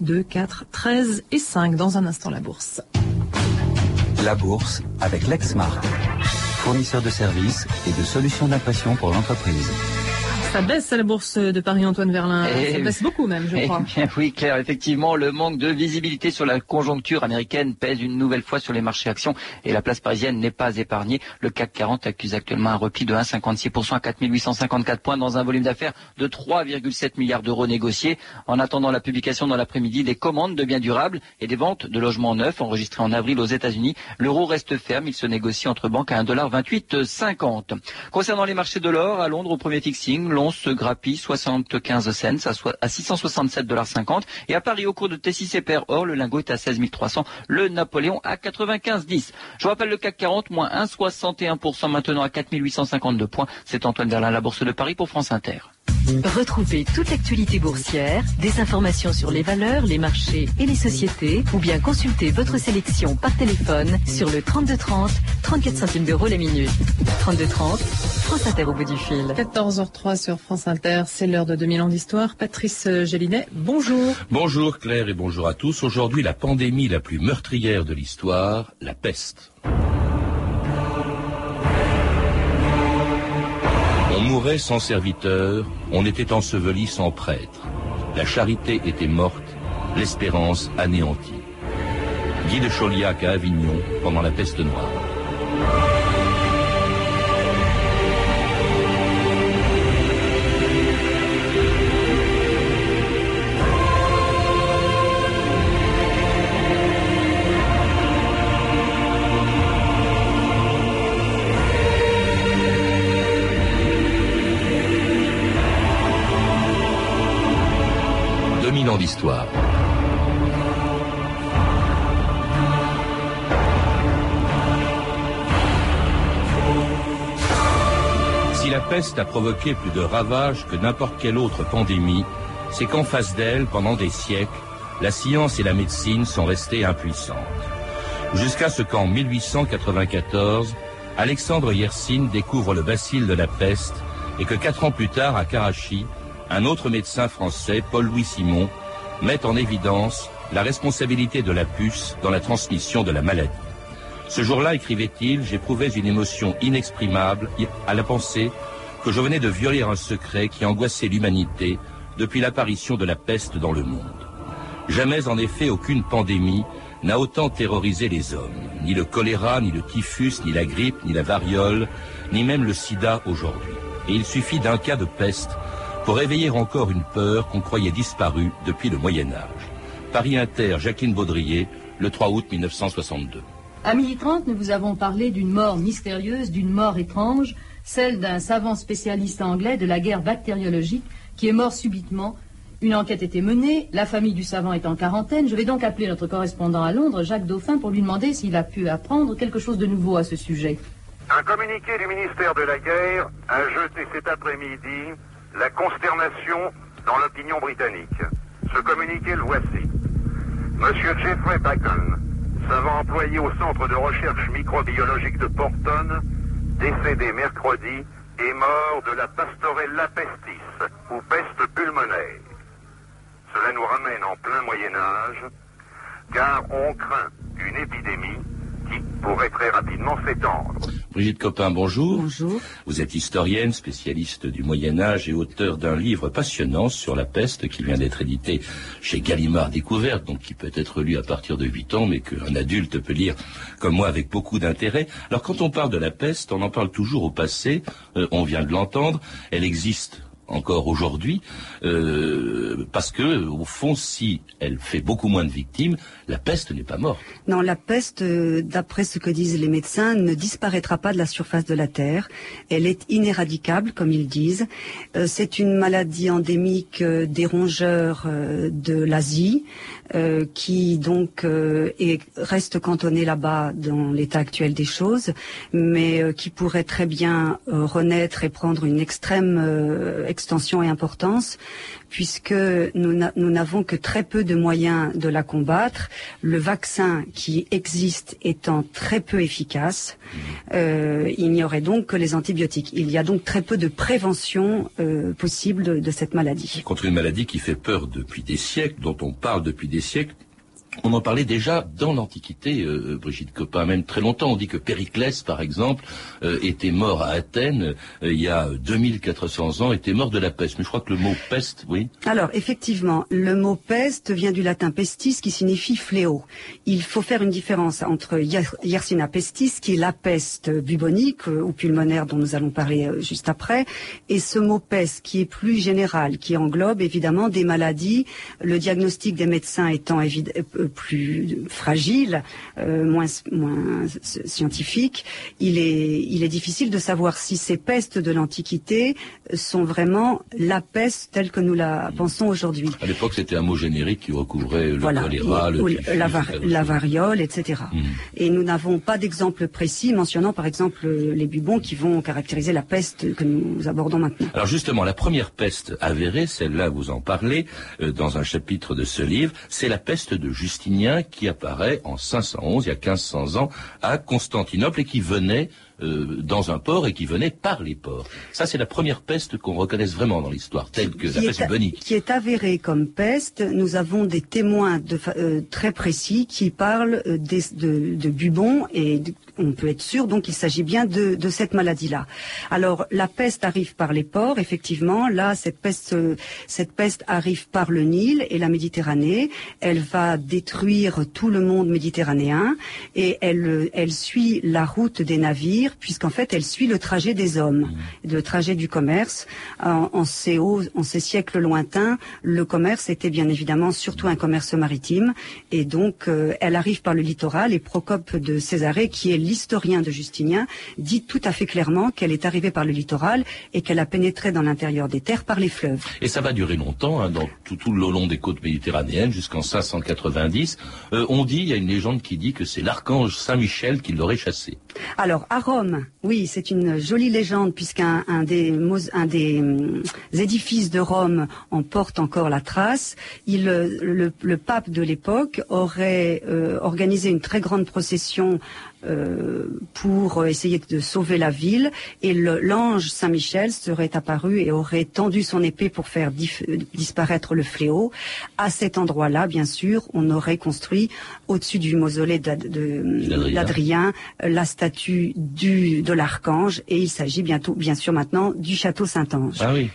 2, 4, 13 et 5. Dans un instant, la bourse. La bourse avec Lexmark, fournisseur de services et de solutions d'impression pour l'entreprise. Ça baisse à la bourse de Paris, Antoine Verlin. Eh ça baisse beaucoup même, je Eh crois. bien oui, Claire, effectivement, le manque de visibilité sur la conjoncture américaine pèse une nouvelle fois sur les marchés actions et la place parisienne n'est pas épargnée. Le CAC 40 accuse actuellement un repli de 1,56% à 4854 points dans un volume d'affaires de 3,7 milliards d'euros négociés. En attendant la publication dans l'après-midi des commandes de biens durables et des ventes de logements neufs enregistrées en avril aux États-Unis, l'euro reste ferme. Il se négocie entre banques à 1,2850. Concernant les marchés de l'or, à Londres, au premier fixing, se grappille 75 cents à soi- à 667,50 et à Paris, au cours de T6 Pair Or, le lingot est à 16 300, le Napoléon à 95,10. Je vous rappelle le CAC 40, moins 1,61% maintenant à 4852 points. C'est Antoine Verlin, la Bourse de Paris pour France Inter. Retrouvez toute l'actualité boursière, des informations sur les valeurs, les marchés et les sociétés, ou bien consultez votre sélection par téléphone sur le 3230, 34 centimes d'euros la minute. 3230, France Inter au bout du fil. 14h03 sur France Inter, c'est l'heure de 2000 ans d'histoire. Patrice Gélinet, bonjour. Bonjour Claire et bonjour à tous. Aujourd'hui, la pandémie la plus meurtrière de l'histoire, la peste. Sans serviteur, on était enseveli sans prêtre. La charité était morte, l'espérance anéantie. Guy de Chauliac à Avignon pendant la peste noire. « 2000 ans d'histoire. Si la peste a provoqué plus de ravages que n'importe quelle autre pandémie, c'est qu'en face d'elle, pendant des siècles, la science et la médecine sont restées impuissantes. Jusqu'à ce qu'en 1894, Alexandre Yersin découvre le bacille de la peste et que quatre ans plus tard, à Karachi, un autre médecin français, Paul-Louis Simon, met en évidence la responsabilité de la puce dans la transmission de la maladie. Ce jour-là, écrivait-il, j'éprouvais une émotion inexprimable à la pensée que je venais de violer un secret qui angoissait l'humanité depuis l'apparition de la peste dans le monde. Jamais en effet aucune pandémie n'a autant terrorisé les hommes. Ni le choléra, ni le typhus, ni la grippe, ni la variole, ni même le sida aujourd'hui. Et il suffit d'un cas de peste pour réveiller encore une peur qu'on croyait disparue depuis le Moyen Âge. Paris Inter, Jacqueline Baudrier, le 3 août 1962. À 12h30, nous vous avons parlé d'une mort mystérieuse, d'une mort étrange, celle d'un savant spécialiste anglais de la guerre bactériologique qui est mort subitement. Une enquête était menée, la famille du savant est en quarantaine. Je vais donc appeler notre correspondant à Londres, Jacques Dauphin, pour lui demander s'il a pu apprendre quelque chose de nouveau à ce sujet. Un communiqué du ministère de la Guerre a jeté cet après-midi la consternation dans l'opinion britannique. Ce communiqué le voici. Monsieur Jeffrey Bacon, savant employé au Centre de recherche microbiologique de Porton, décédé mercredi, est mort de la pastorella pestis, ou peste pulmonaire. Cela nous ramène en plein Moyen Âge, car on craint une épidémie qui pourrait très rapidement s'étendre. Brigitte Copin, bonjour. Bonjour. Vous êtes historienne, spécialiste du Moyen Âge et auteur d'un livre passionnant sur la peste qui vient d'être édité chez Gallimard Découverte, donc qui peut être lu à partir de 8 ans, mais qu'un adulte peut lire comme moi avec beaucoup d'intérêt. Alors quand on parle de la peste, on en parle toujours au passé, euh, on vient de l'entendre, elle existe encore aujourd'hui, euh, parce que au fond, si elle fait beaucoup moins de victimes, la peste n'est pas morte. Non, la peste, euh, d'après ce que disent les médecins, ne disparaîtra pas de la surface de la Terre. Elle est inéradicable, comme ils disent. Euh, c'est une maladie endémique euh, des rongeurs de l'Asie, euh, qui donc euh, est- reste cantonnée là-bas dans l'état actuel des choses, mais euh, qui pourrait très bien renaître et prendre une extrême extension et importance, puisque nous n'avons que très peu de moyens de la combattre. Le vaccin qui existe étant très peu efficace, euh, il n'y aurait donc que les antibiotiques. Il y a donc très peu de prévention possible de, de cette maladie. Contre une maladie qui fait peur depuis des siècles, dont on parle depuis des siècles, on en parlait déjà dans l'Antiquité, euh, Brigitte Copin, même très longtemps. On dit que Périclès, par exemple, euh, était mort à Athènes euh, il y a 2400 ans, était mort de la peste. Mais je crois que le mot peste, oui. Alors, effectivement, le mot peste vient du latin pestis, qui signifie fléau. Il faut faire une différence entre Yersinia pestis, qui est la peste bubonique ou pulmonaire dont nous allons parler juste après, et ce mot peste, qui est plus général, qui englobe évidemment des maladies, le diagnostic des médecins étant évidemment plus fragile, euh, moins, moins scientifique, il est, il est difficile de savoir si ces pestes de l'Antiquité sont vraiment la peste telle que nous la pensons aujourd'hui. À l'époque, c'était un mot générique qui recouvrait le choléra, la, variole, etc. Mhm. Et nous n'avons pas d'exemple précis mentionnant, par exemple, les bubons qui vont caractériser la peste que nous abordons maintenant. Alors justement, la première peste avérée, celle-là, vous en parlez euh, dans un chapitre de ce livre, c'est la peste de Justinien qui apparaît en 511, il y a 1500 ans, à Constantinople et qui venait euh, dans un port et qui venait par les ports. Ça, c'est la première peste qu'on reconnaisse vraiment dans l'histoire, telle que la peste bubonique. Qui est avérée comme peste. Nous avons des témoins de, euh, très précis qui parlent euh, de, de bubons et on peut être sûr donc il s'agit bien de, de cette maladie-là. Alors la peste arrive par les ports, effectivement. Là, cette peste, cette peste arrive par le Nil et la Méditerranée. Elle va détruire tout le monde méditerranéen et elle, elle suit la route des navires puisqu'en fait, elle suit le trajet des hommes, le trajet du commerce. En, ces en ces siècles lointains, le commerce était bien évidemment surtout un commerce maritime, et donc euh, elle arrive par le littoral. Et Procope de Césarée, qui est l'historien de Justinien, dit tout à fait clairement qu'elle est arrivée par le littoral et qu'elle a pénétré dans l'intérieur des terres par les fleuves. Et ça va durer longtemps, hein, dans tout, tout, le long des côtes méditerranéennes, jusqu'en 590. Euh, on dit, il y a une légende qui dit que c'est l'archange Saint Michel qui l'aurait chassé. Alors à Rome, oui, c'est une jolie légende puisqu'un des, hum, édifices de Rome en porte encore la trace. le, pape de l'époque aurait euh, organisé une très grande procession euh, pour essayer de sauver la ville et l'ange Saint-Michel serait apparu et aurait tendu son épée pour faire disparaître le fléau. À cet endroit-là, bien sûr, on aurait construit au-dessus du mausolée d'Adrien la statue du, de l'archange et il s'agit bientôt, bien sûr maintenant, du château Saint-Ange. Ah oui.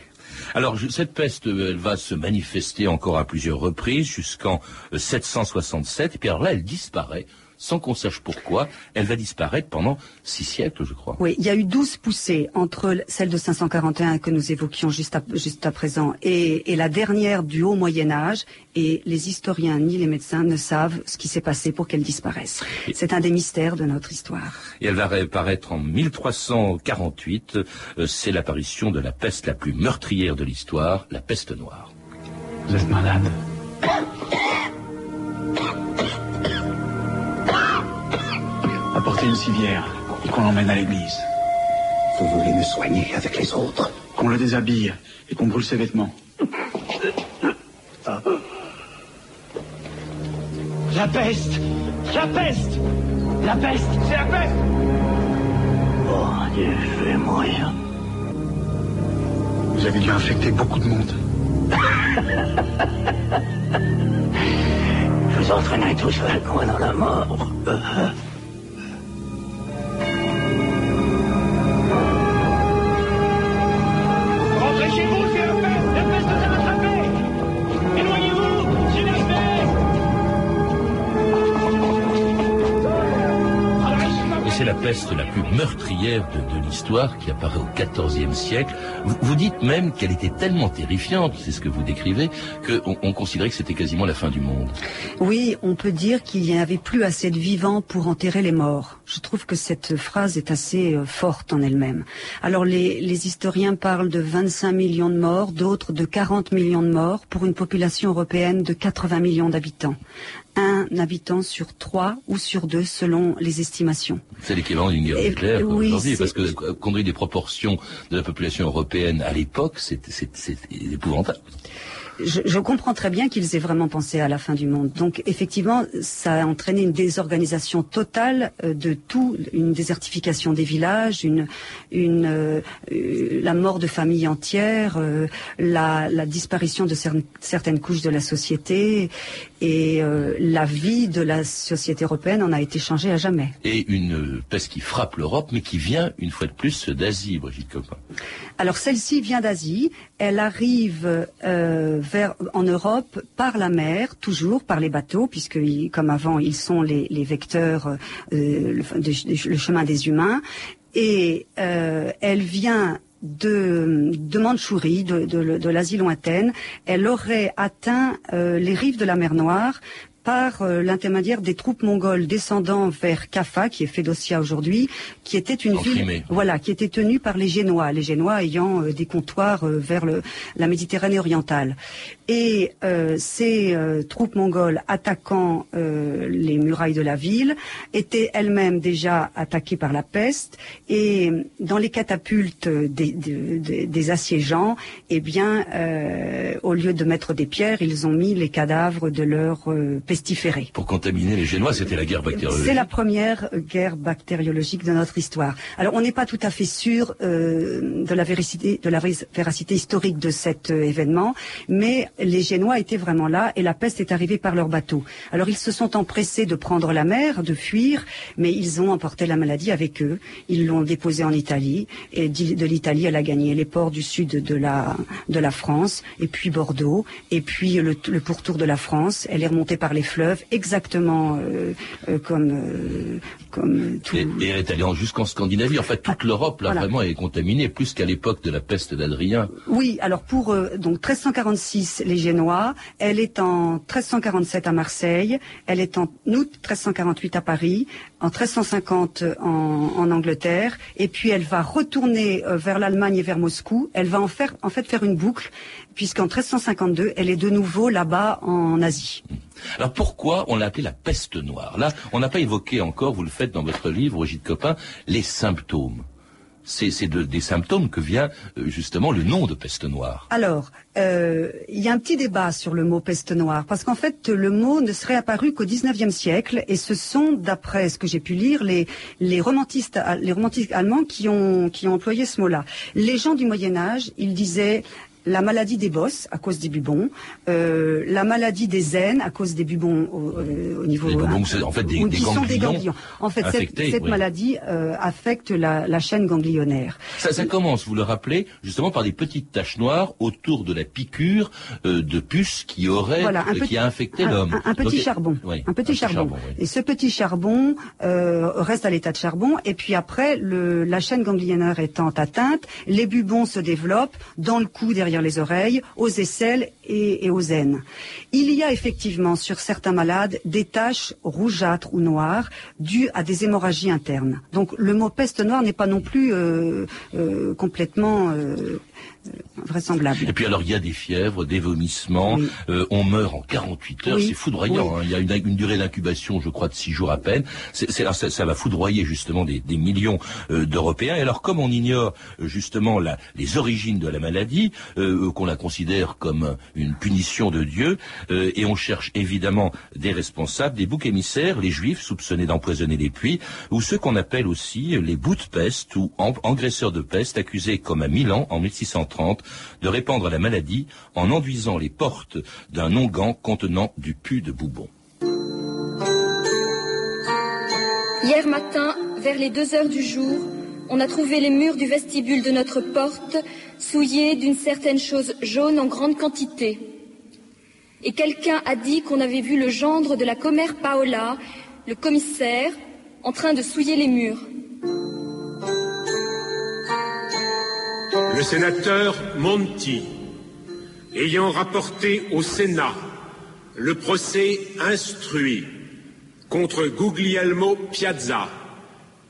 Alors cette peste, elle va se manifester encore à plusieurs reprises jusqu'en 767 euh, et puis alors là elle disparaît sans qu'on sache pourquoi, elle va disparaître pendant six siècles, je crois. Oui, il y a eu douze poussées entre celle de 541 que nous évoquions juste à, juste à présent et, et la dernière du haut Moyen Âge, et les historiens ni les médecins ne savent ce qui s'est passé pour qu'elle disparaisse. C'est un des mystères de notre histoire. Et elle va réapparaître en 1348, euh, c'est l'apparition de la peste la plus meurtrière de l'histoire, la peste noire. Vous êtes malade apporter une civière et qu'on l'emmène à l'église. Vous voulez me soigner avec les autres? Qu'on le déshabille et qu'on brûle ses vêtements. La peste La peste La peste C'est la peste Oh Dieu, je vais mourir. Vous avez dû infecter beaucoup de monde. je vous entraînerai tous avec moi dans la mort. Peste la plus meurtrière de, l'histoire qui apparaît au XIVe siècle. Vous, dites même qu'elle était tellement terrifiante, c'est ce que vous décrivez, qu'on on considérait que c'était quasiment la fin du monde. Oui, on peut dire qu'il n'y avait plus assez de vivants pour enterrer les morts. Je trouve que cette phrase est assez euh, forte en elle-même. Alors les, les historiens parlent de 25 millions de morts, d'autres de 40 millions de morts pour une population européenne de 80 millions d'habitants un habitant sur trois ou sur deux selon les estimations. C'est l'équivalent d'une guerre nucléaire oui, aujourd'hui, parce que euh, tenu des proportions de la population européenne à l'époque, c'est épouvantable. Je, je comprends très bien qu'ils aient vraiment pensé à la fin du monde. Donc effectivement, ça a entraîné une désorganisation totale euh, de tout, une désertification des villages, euh, la mort de familles entières, euh, la, la disparition de cer- certaines couches de la société et euh, la vie de la société européenne en a été changée à jamais. Et une peste qui frappe l'Europe, mais qui vient, une fois de plus, d'Asie, Brigitte Copin. Alors celle-ci vient d'Asie, elle arrive euh, vers en Europe par la mer, toujours par les bateaux, puisque comme avant ils sont les, les vecteurs euh, le chemin des humains, et euh, elle vient de, de Mandchourie, de, de- l'Asie lointaine. Elle aurait atteint euh, les rives de la mer Noire par euh, l'intermédiaire des troupes mongoles descendant vers Kaffa, qui est Fédocia aujourd'hui, qui était une En ville, Crimée. voilà, qui était tenue par les Génois, les Génois ayant euh, des comptoirs euh, vers le, la Méditerranée orientale. Et ces troupes mongoles attaquant les murailles de la ville étaient elles-mêmes déjà attaquées par la peste. Et dans les catapultes des, des- des- des assiégeants, eh bien, au lieu de mettre des pierres, ils ont mis les cadavres de leurs pestiférés. Pour contaminer les Génois, c'était la guerre bactériologique. C'est la première euh, guerre bactériologique de notre histoire. Alors, on n'est pas tout à fait sûr euh, de la véracité, de la vé- véracité historique de cet euh, événement, mais les Génois étaient vraiment là et la peste est arrivée par leur bateau. Alors, ils se sont empressés de prendre la mer, de fuir, mais ils ont emporté la maladie avec eux. Ils l'ont déposée en Italie et de l'Italie, elle a gagné les ports du sud de la de la France et puis Bordeaux et puis le, le pourtour de la France. Elle est remontée par les fleuves, exactement euh, euh, comme euh, comme tout. Et, et elle est allée en- jusqu'en Scandinavie. En fait, toute l'Europe, là, Voilà. vraiment, est contaminée, plus qu'à l'époque de la peste d'Adrien. Oui, alors pour donc 1346 les Génois, elle est en 1347 à Marseille, elle est en août 1348 à Paris, en 1350 en, en Angleterre, et puis elle va retourner vers l'Allemagne et vers Moscou. Elle va en faire en fait faire une boucle, puisqu'en 1352 elle est de nouveau là-bas en Asie. Alors pourquoi on l'a appelée la peste noire? Là, on n'a pas évoqué encore, vous le faites dans votre livre, Brigitte Copin, les symptômes. C'est c'est de- des symptômes que vient euh, justement le nom de peste noire. Alors, euh, il y a un petit débat sur le mot peste noire, parce qu'en fait, le mot ne serait apparu qu'au XIXe siècle, et ce sont, d'après ce que j'ai pu lire, les, romantistes, romantiques allemands qui ont, qui ont employé ce mot-là. Les gens du Moyen Âge, ils disaient la maladie des bosses à cause des bubons, euh, la maladie des aines à cause des bubons au, euh, au niveau Les bubons, c'est en fait des- ganglions. En fait, cette, infectés, cette oui. maladie euh, affecte la, la chaîne ganglionnaire. Ça, ça commence, vous le rappelez, justement par des petites taches noires autour de la piqûre euh, de puce qui aurait, Voilà, un petit- qui a infecté l'homme. Un, un petit Donc, charbon. oui, un petit charbon. oui. Et ce petit charbon reste à l'état de charbon. Et puis après, le, la chaîne ganglionnaire étant atteinte, les bubons se développent dans le cou, derrière les oreilles, aux aisselles et, et aux aines. Il y a effectivement sur certains malades des taches rougeâtres ou noires dues à des hémorragies internes. Donc le mot peste noire n'est pas non plus euh, euh, complètement euh, vraisemblable. Et puis alors il y a des fièvres, des vomissements, Oui. on meurt en 48 heures, Oui. c'est foudroyant. hein. Il y a une, une durée d'incubation, je crois, de 6 jours à peine. Ça, ça va foudroyer justement des, des millions d'Européens. Et alors comme on ignore justement la, les origines de la maladie, euh, qu'on la considère comme une punition de Dieu, euh, et on cherche évidemment des responsables, des boucs émissaires, les juifs soupçonnés d'empoisonner les puits, ou ceux qu'on appelle aussi les bouts de peste ou en- engraisseurs de peste accusés comme à Milan en 1630 de répandre la maladie en enduisant les portes d'un onguent contenant du pu de boubon. Hier matin, vers les deux heures du jour, on a trouvé les murs du vestibule de notre porte souillés d'une certaine chose jaune en grande quantité. Et quelqu'un a dit qu'on avait vu le gendre de la commère Paola, le commissaire, en train de souiller les murs. Le sénateur Monti, ayant rapporté au Sénat le procès instruit contre Guglielmo Piazza,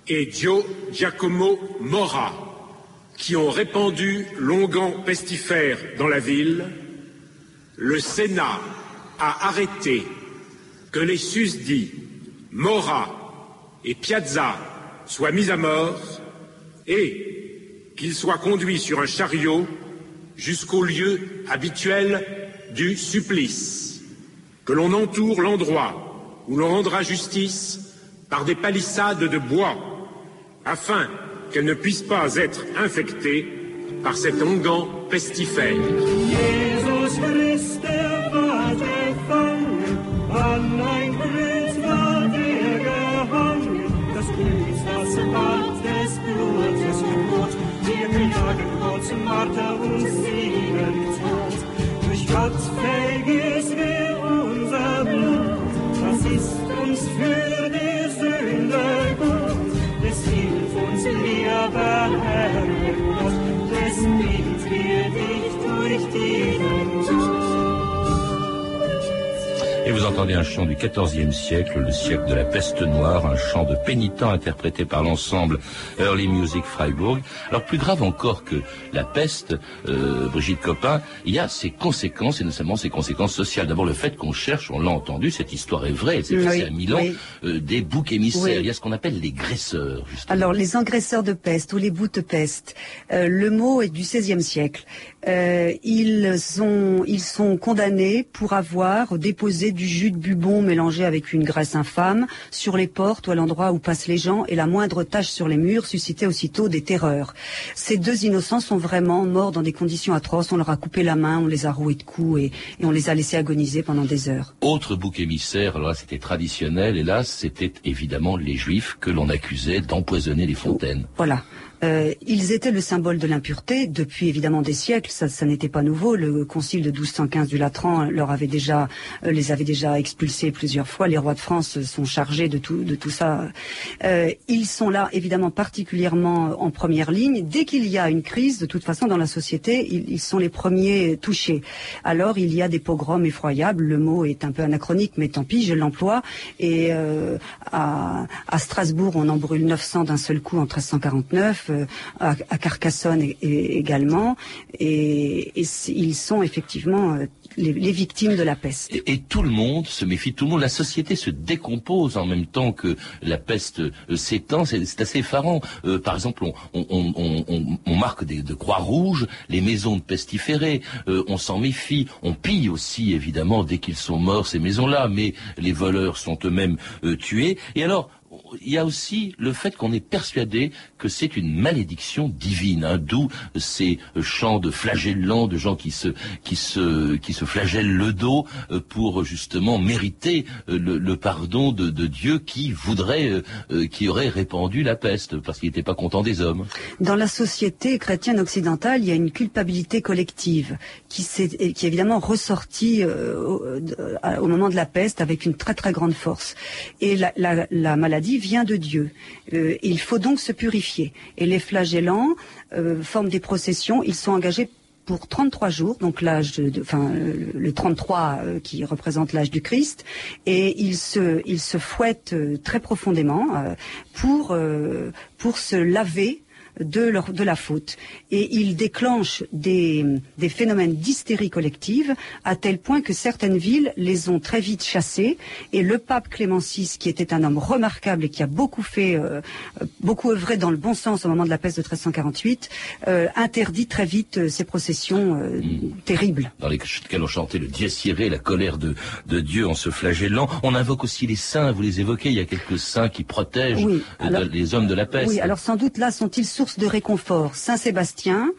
et Dio Giacomo Mora, qui ont répandu l'onguent pestifère dans la ville, le Sénat a arrêté que les susdits Mora et Piazza soient mis à mort et qu'ils soient conduits sur un chariot jusqu'au lieu habituel du supplice, que l'on entoure l'endroit où l'on rendra justice par des palissades de bois, afin qu'elles ne puissent pas être infectées par cet onguent pestifère. Vous entendez un chant du XIVe siècle, le siècle de la peste noire, un chant de pénitent interprété par l'ensemble Early Music Freiburg. Alors plus grave encore que la peste, euh, Brigitte Copin, il y a ses conséquences, et notamment ses conséquences sociales. D'abord le fait qu'on cherche, on l'a entendu, cette histoire est vraie, elle s'est passée à Milan, euh, des boucs émissaires. Il y a ce qu'on appelle les graisseurs. Justement. Alors les engraisseurs de peste ou les bouts de peste, euh, le mot est du XVIe siècle. Euh, ils, sont, ils sont condamnés pour avoir déposé du jus de bubon mélangé avec une graisse infâme sur les portes ou à l'endroit où passent les gens et la moindre tache sur les murs suscitait aussitôt des terreurs. Ces deux innocents sont vraiment morts dans des conditions atroces. On leur a coupé la main, on les a roués de coups et, et on les a laissés agoniser pendant des heures. Autre bouc émissaire, alors là c'était traditionnel et là c'était évidemment les juifs que l'on accusait d'empoisonner les fontaines. Voilà. Euh, ils étaient le symbole de l'impureté depuis évidemment des siècles. Ça, n'était pas nouveau. Le concile de 1215 du Latran leur avait déjà, euh, les avait déjà expulsés plusieurs fois. Les rois de France sont chargés de tout, de tout ça. Euh, ils sont là évidemment particulièrement en première ligne. Dès qu'il y a une crise, de toute façon dans la société, ils, sont les premiers touchés. Alors il y a des pogroms effroyables. Le mot est un peu anachronique, mais tant pis, je l'emploie. Et à Strasbourg, on en brûle 900 d'un seul coup en 1349 à, à, Carcassonne et, également, et, ils sont effectivement les, les, victimes de la peste. Et, tout le monde se méfie, tout le monde, la société se décompose en même temps que la peste euh, s'étend, c'est assez effarant. Euh, par exemple, on, marque des, de croix rouges, les maisons de pestiférés, euh, on s'en méfie, on pille aussi évidemment dès qu'ils sont morts ces maisons-là, mais les voleurs sont eux-mêmes euh, tués. Et alors, il y a aussi le fait qu'on est persuadé que c'est une malédiction divine, hein, d'où ces chants de flagellants, de gens qui se, qui se, qui se flagellent le dos pour justement mériter le, le pardon de, Dieu qui voudrait, euh, qui aurait répandu la peste parce qu'il n'était pas content des hommes. Dans la société chrétienne occidentale, il y a une culpabilité collective qui, est, qui évidemment ressortie euh, au, moment de la peste avec une très très grande force. Et la maladie vient de Dieu. Euh, il faut donc se purifier. Et les flagellants euh, forment des processions. Ils sont engagés pour 33 jours, donc l'âge de, enfin le 33 euh, qui représente l'âge du Christ, et ils se, ils se fouettent euh, très profondément euh, pour euh, pour se laver de, leur, de la faute. Et il déclenche des, des phénomènes d'hystérie collective à tel point que certaines villes les ont très vite chassés. Et le pape Clément VI, qui était un homme remarquable et qui a beaucoup fait, euh, beaucoup œuvré dans le bon sens au moment de la peste de 1348, euh, interdit très vite euh, ces processions mmh. terribles. Dans lesquelles on chantait le Dies Irae, la colère de, de Dieu en se flagellant. On invoque aussi les saints, vous les évoquez, il y a quelques saints qui protègent oui, alors, les hommes de la peste. Oui, alors sans doute là sont-ils source de réconfort. Saint Sébastien,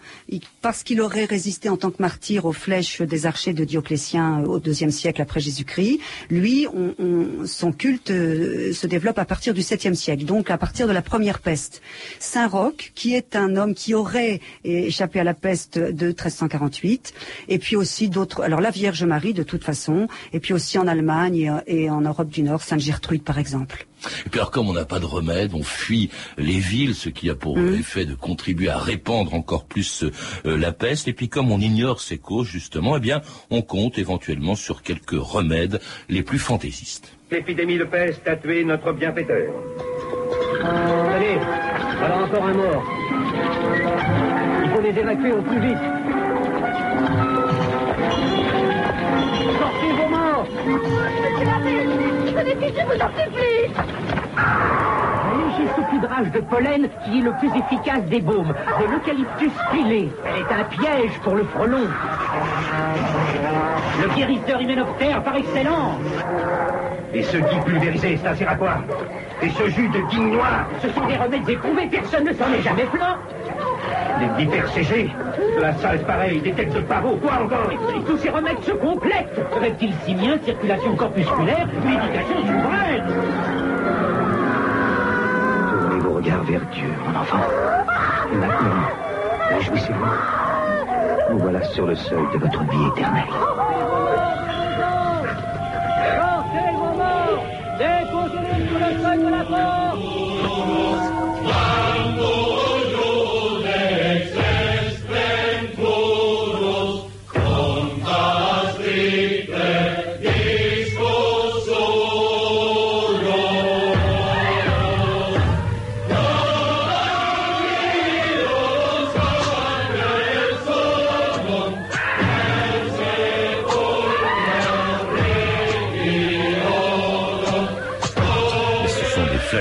parce qu'il aurait résisté en tant que martyr aux flèches des archers de Dioclétien au deuxième siècle après Jésus-Christ, lui, on, on, son culte euh, se développe à partir du septième siècle, donc à partir de la première peste. Saint Roch, qui est un homme qui aurait échappé à la peste de 1348, et puis aussi d'autres, alors la Vierge Marie de toute façon, et puis aussi en Allemagne et en Europe du Nord, Sainte Gertrude par exemple. Et puis alors comme on n'a pas de remède, on fuit les villes, ce qui a pour mmh. effet de contribuer à répandre encore plus euh, la peste. Et puis comme on ignore ses causes justement, eh bien on compte éventuellement sur quelques remèdes les plus fantaisistes. L'épidémie de peste a tué notre bienfaiteur. Allez, voilà encore un mort. Il faut les évacuer au plus vite. Sortez vos morts je vous en supplie léger saupoudrage de pollen qui est le plus efficace des baumes. De l'eucalyptus pilé. Elle est un piège pour le frelon. Le guérisseur hyménoptère par excellence. Et ce gui pulvérisé, ça sert à quoi Et ce jus de noir Ce sont des remèdes éprouvés, personne ne s'en est jamais plaint. Les vipères CG, la salle pareille, des têtes de pavot, quoi encore Et tous ces remèdes se complètent. Reptile simien, circulation corpusculaire, médication souveraine. Tournez vos regards vers Dieu, mon enfant. Et maintenant, réjouissez-vous. Nous voilà sur le seuil de votre vie éternelle.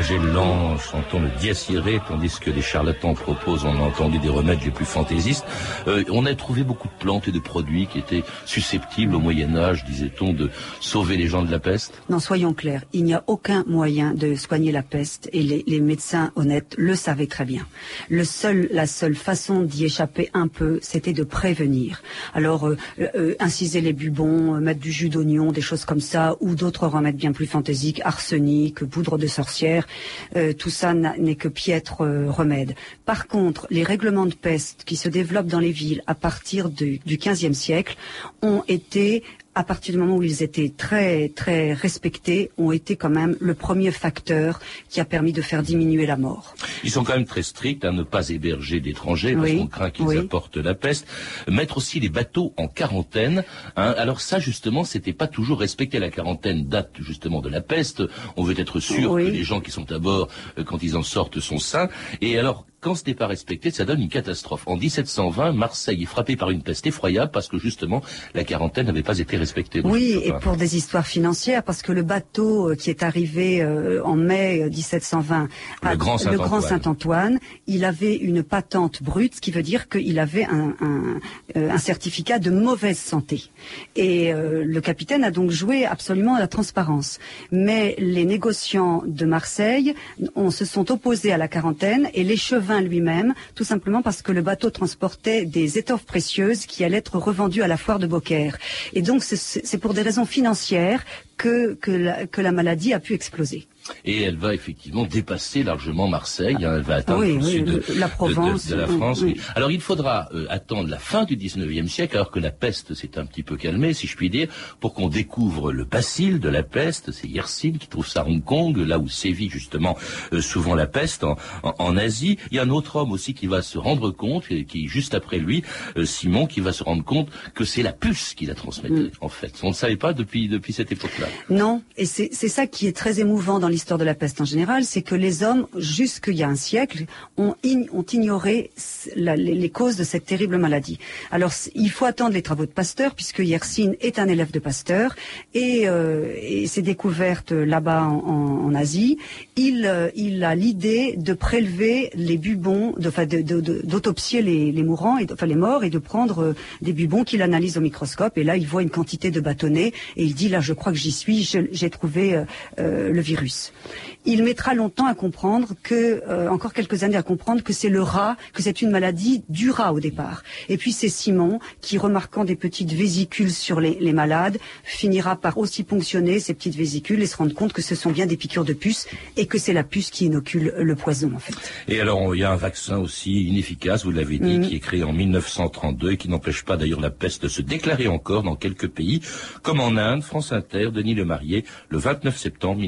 Flagellants chantant le dies irae, tandis que les charlatans proposent, on a entendu des remèdes les plus fantaisistes. Euh, on a trouvé beaucoup de plantes et de produits qui étaient susceptibles au Moyen Âge, disait-on, de sauver les gens de la peste. Non, soyons clairs, il n'y a aucun moyen de soigner la peste et les, les médecins honnêtes le savaient très bien. Le seul, la seule façon d'y échapper un peu, c'était de prévenir. Alors, euh, euh, inciser les bubons, mettre du jus d'oignon, des choses comme ça, ou d'autres remèdes bien plus fantaisiques, arsenic, poudre de sorcière, euh, tout ça n'est que piètre euh, remède. Par contre, les règlements de peste qui se développent dans les villes à partir du, du XVe siècle ont été à partir du moment où ils étaient très très respectés, ont été quand même le premier facteur qui a permis de faire diminuer la mort. Ils sont quand même très stricts à ne pas héberger d'étrangers parce qu'on craint qu'ils apportent la peste. Mettre aussi les bateaux en quarantaine. Hein. Alors ça justement, c'était pas toujours respecté. La quarantaine date justement de la peste. On veut être sûr que les gens qui sont à bord, euh, quand ils en sortent, sont sains. Et alors quand ce n'est pas respecté, ça donne une catastrophe. En 1720, Marseille est frappée par une peste effroyable parce que justement la quarantaine n'avait pas été respectée. Oui, et pour des histoires financières, parce que le bateau euh, qui est arrivé euh, en mai 1720 euh, le Grand Saint-Antoine, il avait une patente brute, ce qui veut dire qu'il avait un, un, un, certificat de mauvaise santé. Et le capitaine a donc joué absolument à la transparence. Mais les négociants de Marseille on, se sont opposés à la quarantaine et l'échevin lui-même, tout simplement parce que le bateau transportait des étoffes précieuses qui allaient être revendues à la foire de Beaucaire. Et donc c'est pour des raisons financières que, que la maladie a pu exploser et elle va effectivement dépasser largement Marseille. Hein, elle va atteindre le sud de, la Provence, de, la France. Alors il faudra euh, attendre la fin du 19e siècle, alors que la peste s'est un petit peu calmée, si je puis dire, pour qu'on découvre le bacille de la peste. C'est Yersin qui trouve ça à Hong Kong, là où sévit justement euh, souvent la peste en, en, Asie. Il y a un autre homme aussi qui va se rendre compte, qui juste après lui, euh, Simon, qui va se rendre compte que c'est la puce qui la transmettait mm. en fait. On ne savait pas depuis depuis cette époque-là. Non, et c'est ça qui est très émouvant dans l'histoire de la peste en général, c'est que les hommes, jusqu'il y a un siècle, ont, ignoré les, causes de cette terrible maladie. Alors, il faut attendre les travaux de Pasteur, puisque Yersin est un élève de Pasteur, et, euh, ses découvertes là-bas en, Asie, il, euh, il a l'idée de prélever les bubons, d'autopsier les, mourants, et, les morts, et de prendre euh, des bubons qu'il analyse au microscope, et là, il voit une quantité de bâtonnets, et il dit, là, je crois que j'y suis, j'ai trouvé euh, euh, le virus il mettra longtemps à comprendre que, euh, encore quelques années à comprendre que c'est le rat, que c'est une maladie du rat au départ. Et puis c'est Simon qui, remarquant des petites vésicules sur les, les, malades, finira par aussi ponctionner ces petites vésicules et se rendre compte que ce sont bien des piqûres de puce et que c'est la puce qui inocule le poison en fait. Et alors il y a un vaccin aussi inefficace, vous l'avez dit, mm. qui est créé en 1932 et qui n'empêche pas d'ailleurs la peste de se déclarer encore dans quelques pays, comme en Inde, France Inter, Denis Lemarié, le 29 septembre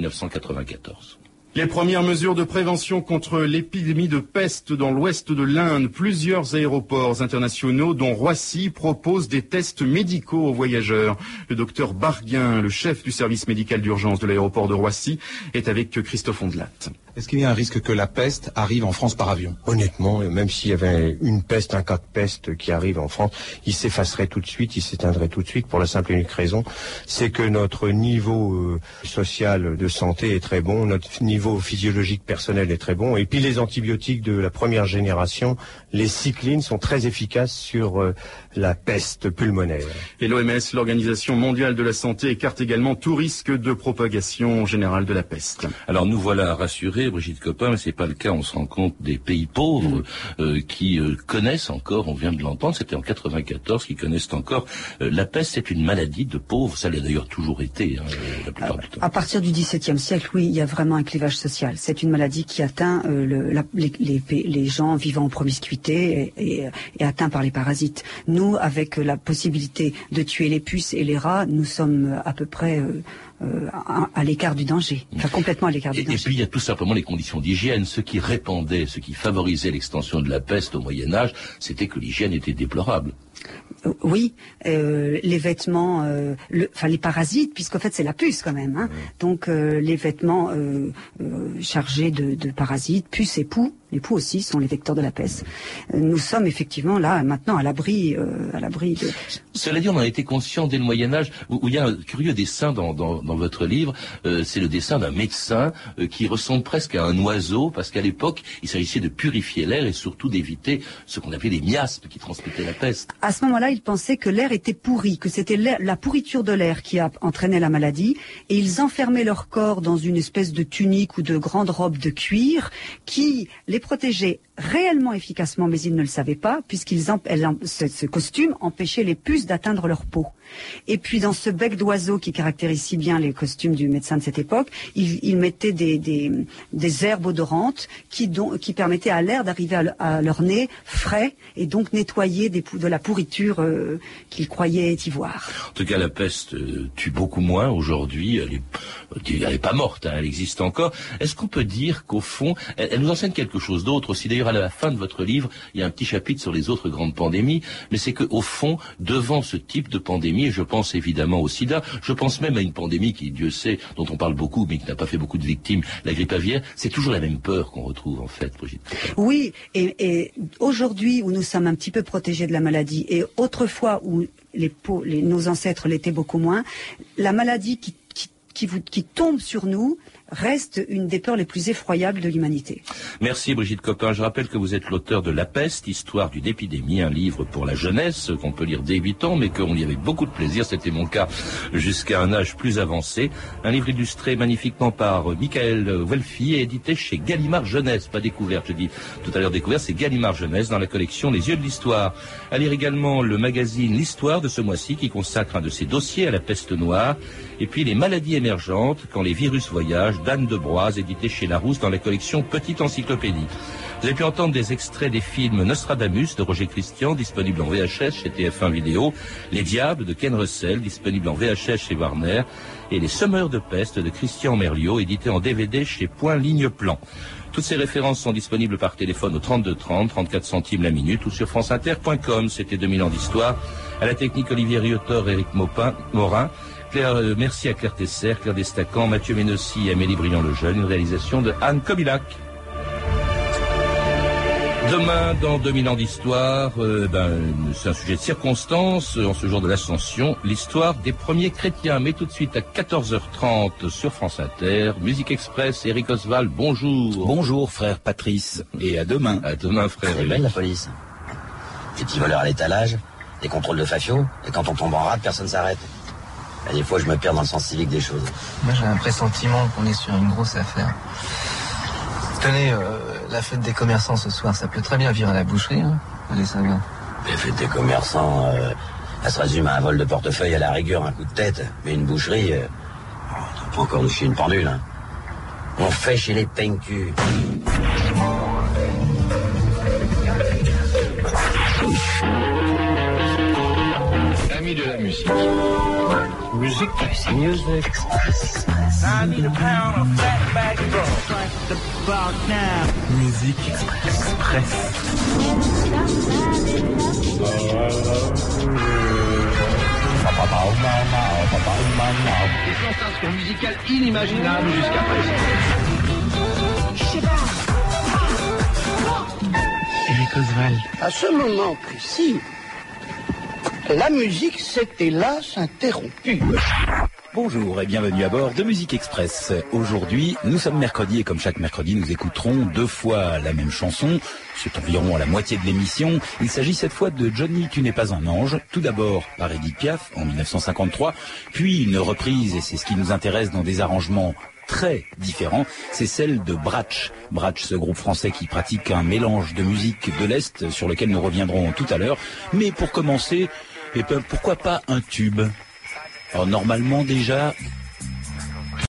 1994. Les premières mesures de prévention contre l'épidémie de peste dans l'ouest de l'Inde, plusieurs aéroports internationaux, dont Roissy, proposent des tests médicaux aux voyageurs. Le docteur Barguin, le chef du service médical d'urgence de l'aéroport de Roissy, est avec Christophe Ondelat. Est-ce qu'il y a un risque que la peste arrive en France par avion? Honnêtement, même s'il y avait une peste, un cas de peste qui arrive en France, il s'effacerait tout de suite, il s'éteindrait tout de suite pour la simple et unique raison, c'est que notre niveau euh, social de santé est très bon, notre niveau physiologique personnel est très bon, et puis les antibiotiques de la première génération, les cyclines, sont très efficaces sur euh, la peste pulmonaire. Et l'OMS, l'Organisation mondiale de la santé, écarte également tout risque de propagation générale de la peste. Alors nous voilà rassurés, Brigitte Copin, mais c'est pas le cas. On se rend compte des pays pauvres euh, qui euh, connaissent encore, on vient de l'entendre, c'était en 94, qui connaissent encore euh, la peste. C'est une maladie de pauvres. Ça l'a d'ailleurs toujours été hein, la plupart du temps. À partir du XVIIe siècle, oui, il y a vraiment un clivage social. C'est une maladie qui atteint le, la- les, les- les gens vivant en promiscuité et, et, et atteints par les parasites. Nous, avec la possibilité de tuer les puces et les rats, nous sommes à peu près euh, euh, à, à l'écart du danger, enfin complètement à l'écart du Et, et danger. puis il y a tout simplement les conditions d'hygiène. Ce qui répandait, ce qui favorisait l'extension de la peste au Moyen Âge, c'était que l'hygiène était déplorable. Euh, Oui, euh, les vêtements, euh, le- enfin les parasites, puisqu'en fait c'est la puce quand même. Hein. Donc euh, les vêtements euh, euh, chargés de, de parasites, puces et poux, les poux aussi sont les vecteurs de la peste. Nous sommes effectivement là maintenant à l'abri, euh, à l'abri de. Cela dit, on en a été conscient dès le Moyen Âge, où, il y a un curieux dessin dans, dans, dans votre livre. Euh, c'est le dessin d'un médecin euh, qui ressemble presque à un oiseau, parce qu'à l'époque, il s'agissait de purifier l'air et surtout d'éviter ce qu'on appelait les miasmes qui transmettaient la peste. À ce moment-là, ils pensaient que l'air était pourri, que c'était la pourriture de l'air qui a entraîné la maladie, et ils enfermaient leur corps dans une espèce de tunique ou de grande robe de cuir qui les protégeait réellement efficacement, mais ils ne le savaient pas, puisqu'ils ce, costume empêchait les puces d'atteindre leur peau. Et puis dans ce bec d'oiseau qui caractérise si bien les costumes du médecin de cette époque, ils, ils mettaient des, herbes odorantes qui, permettaient à l'air d'arriver à, le- à leur nez frais et donc nettoyer de la pourriture euh, qu'ils croyaient y voir. En tout cas, la peste euh, tue beaucoup moins aujourd'hui. Elle est, elle est pas morte, hein, elle existe encore. Est-ce qu'on peut dire qu'au fond, elle, elle nous enseigne quelque chose d'autre aussi D'ailleurs, à la fin de votre livre, il y a un petit chapitre sur les autres grandes pandémies, mais c'est qu'au fond, devant ce type de pandémie, et je pense évidemment au sida, je pense même à une pandémie qui, Dieu sait, dont on parle beaucoup, mais qui n'a pas fait beaucoup de victimes, la grippe aviaire, c'est toujours la même peur qu'on retrouve en fait, Brigitte. Oui, et, aujourd'hui où nous sommes un petit peu protégés de la maladie, et autrefois où les, nos ancêtres l'étaient beaucoup moins, la maladie qui, qui tombe sur nous reste une des peurs les plus effroyables de l'humanité. Merci Brigitte Copin. Je rappelle que vous êtes l'auteur de La peste, histoire d'une épidémie, un livre pour la jeunesse qu'on peut lire dès 8 ans, mais qu'on y avait beaucoup de plaisir, c'était mon cas, jusqu'à un âge plus avancé. Un livre illustré magnifiquement par Michael Welfi et édité chez Gallimard Jeunesse, pas découverte, je dis tout à l'heure découverte, c'est Gallimard Jeunesse dans la collection Les yeux de l'histoire. À lire également le magazine L'Histoire de ce mois-ci qui consacre un de ses dossiers à la peste noire. Et puis les maladies émergentes quand les virus voyagent d'Anne de Broise, édité chez Larousse dans la collection Petite Encyclopédie. Vous avez pu entendre des extraits des films Nostradamus de Roger Christian, disponible en VHS chez TF1 Vidéo, Les Diables de Ken Russell, disponible en VHS chez Warner, et Les Semeurs de peste de Christian Merliot, édité en DVD chez Point Ligne Plan. Toutes ces références sont disponibles par téléphone au 32 30, 34 centimes la minute ou sur franceinter.com. C'était 2000 ans d'histoire. À la technique Olivier Riotor, Éric Maupin- Morin. Claire, euh, merci à Claire Tesser, Claire Destacan, Mathieu Ménossi et Amélie Briand-le-Jeune. Une réalisation de Anne Kobilac. Demain, dans 2000 ans d'histoire, euh, ben, c'est un sujet de circonstance, euh, en ce jour de l'Ascension, l'histoire des premiers chrétiens. Mais tout de suite à 14h30 sur France Inter, Musique Express, Eric Oswald, bonjour. Bonjour frère Patrice, et à demain. À demain frère. C'est belle la police. Des petits voleurs à l'étalage, des contrôles de fafio, et quand on tombe en rade, personne s'arrête. Et des fois, je me perds dans le sens civique des choses. Moi, j'ai un pressentiment qu'on est sur une grosse affaire. Tenez, euh, la fête des commerçants ce soir, ça peut très bien virer à la boucherie. Hein Allez, ça va. Les fêtes des commerçants, euh, ça se résume à un vol de portefeuille à la rigueur, un coup de tête. Mais une boucherie, euh, on peut encore nous chier une pendule. Hein. On fait chez les peignecus. Amis de la musique. Musique. Music. I need a pound of fat back Musique Express. Des sensations musicales inimaginables jusqu'à présent. Eric Oswald. À ce moment précis, la musique s'est hélas interrompue. Bonjour et bienvenue à bord de Musique Express. Aujourd'hui, nous sommes mercredi et comme chaque mercredi, nous écouterons deux fois la même chanson. C'est environ à la moitié de l'émission. Il s'agit cette fois de Johnny, tu n'es pas un ange. Tout d'abord par Edith Piaf en 1953, puis une reprise, et c'est ce qui nous intéresse dans des arrangements très différents, c'est celle de Bratch. Bratch, ce groupe français qui pratique un mélange de musique de l'Est sur lequel nous reviendrons tout à l'heure. Mais pour commencer, et pourquoi pas un tube? Alors normalement déjà,